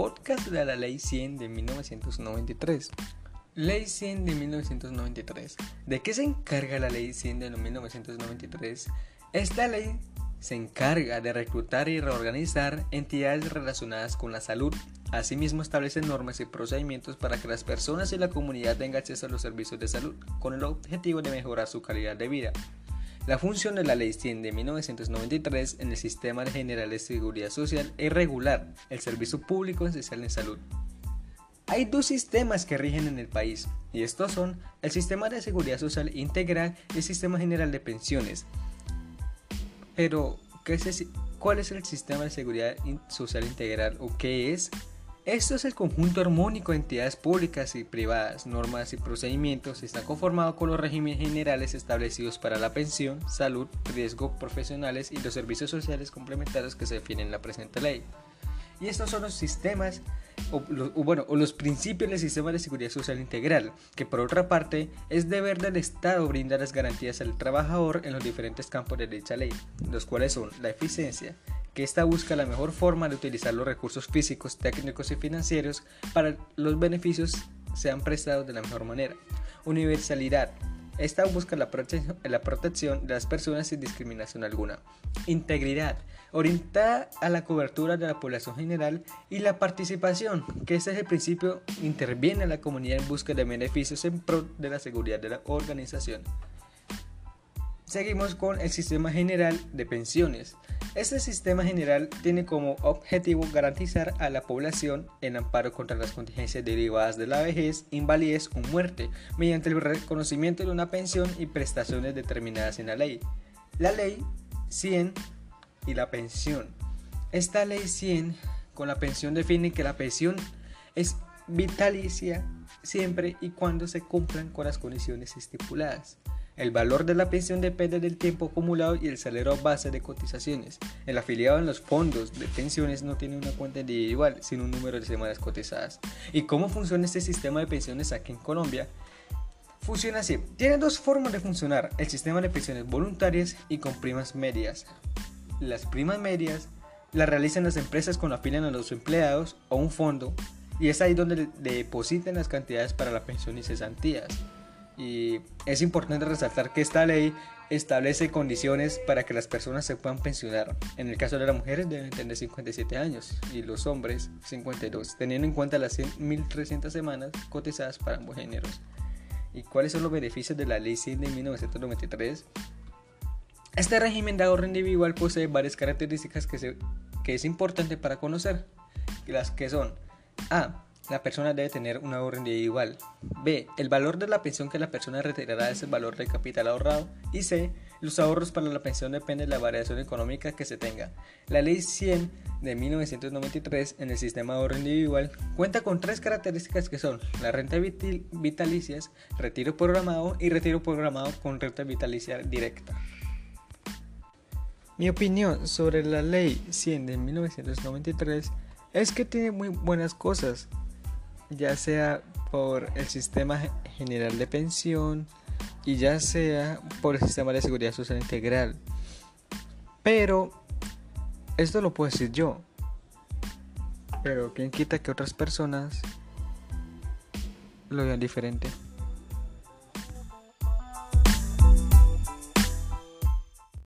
podcast de la Ley 100 de 1993. Ley 100 de 1993. ¿De qué se encarga la Ley 100 de 1993? Esta ley se encarga de reclutar y reorganizar entidades relacionadas con la salud. Asimismo establece normas y procedimientos para que las personas y la comunidad tengan acceso a los servicios de salud, con el objetivo de mejorar su calidad de vida. La función de la Ley 100 de 1993 en el Sistema General de Seguridad Social es regular el servicio público esencial en salud. Hay dos sistemas que rigen en el país, y estos son el Sistema de Seguridad Social Integral y el Sistema General de Pensiones. Pero, ¿qué es ¿cuál es el Sistema de Seguridad Social Integral o qué es? Esto es el conjunto armónico de entidades públicas y privadas, normas y procedimientos está conformado con los regímenes generales establecidos para la pensión, salud, riesgo profesionales y los servicios sociales complementarios que se definen en la presente ley. Y estos son los sistemas bueno, o los principios del sistema de seguridad social integral, que por otra parte es deber del Estado brindar las garantías al trabajador en los diferentes campos de dicha ley, los cuales son la eficiencia, que ésta busca la mejor forma de utilizar los recursos físicos, técnicos y financieros para los beneficios sean prestados de la mejor manera. Universalidad. Esta busca la, protección de las personas sin discriminación alguna. Integridad. Orientada a la cobertura de la población general y la participación, que ese es el principio, interviene a la comunidad en busca de beneficios en pro de la seguridad de la organización. Seguimos con el sistema general de pensiones. Este sistema general tiene como objetivo garantizar a la población el amparo contra las contingencias derivadas de la vejez, invalidez o muerte, mediante el reconocimiento de una pensión y prestaciones determinadas en la ley. La ley 100 y la pensión. Esta ley 100 con la pensión define que la pensión es vitalicia siempre y cuando se cumplan con las condiciones estipuladas. El valor de la pensión depende del tiempo acumulado y el salario base de cotizaciones. El afiliado en los fondos de pensiones no tiene una cuenta individual, sino un número de semanas cotizadas. ¿Y cómo funciona este sistema de pensiones aquí en Colombia? Funciona así. Tiene dos formas de funcionar, el sistema de pensiones voluntarias y con primas medias. Las primas medias las realizan las empresas cuando afilian a los empleados o un fondo y es ahí donde depositan las cantidades para la pensión y cesantías. Y es importante resaltar que esta ley establece condiciones para que las personas se puedan pensionar. En el caso de las mujeres deben tener 57 años y los hombres 52, teniendo en cuenta las 1.300 semanas cotizadas para ambos géneros. ¿Y cuáles son los beneficios de la ley 100 de 1993? Este régimen de ahorro individual posee varias características que, que es importante para conocer, las que son A la persona debe tener un ahorro individual. B. El valor de la pensión que la persona retirará es el valor del capital ahorrado. Y C. Los ahorros para la pensión dependen de la variación económica que se tenga. La Ley 100 de 1993 en el sistema de ahorro individual cuenta con tres características que son la renta vitalicias, retiro programado y retiro programado con renta vitalicia directa. Mi opinión sobre la Ley 100 de 1993 es que tiene muy buenas cosas, ya sea por el sistema general de pensión y ya sea por el sistema de seguridad social integral. Pero esto lo puedo decir yo. Pero quién quita que otras personas lo vean diferente.